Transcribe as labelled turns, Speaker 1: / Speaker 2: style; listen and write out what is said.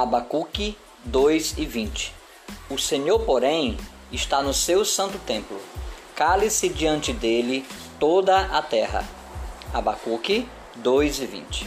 Speaker 1: Abacuque 2 e 20. O Senhor, porém, está no seu santo templo. Cale-se diante dele toda a terra. Abacuque 2 e 20.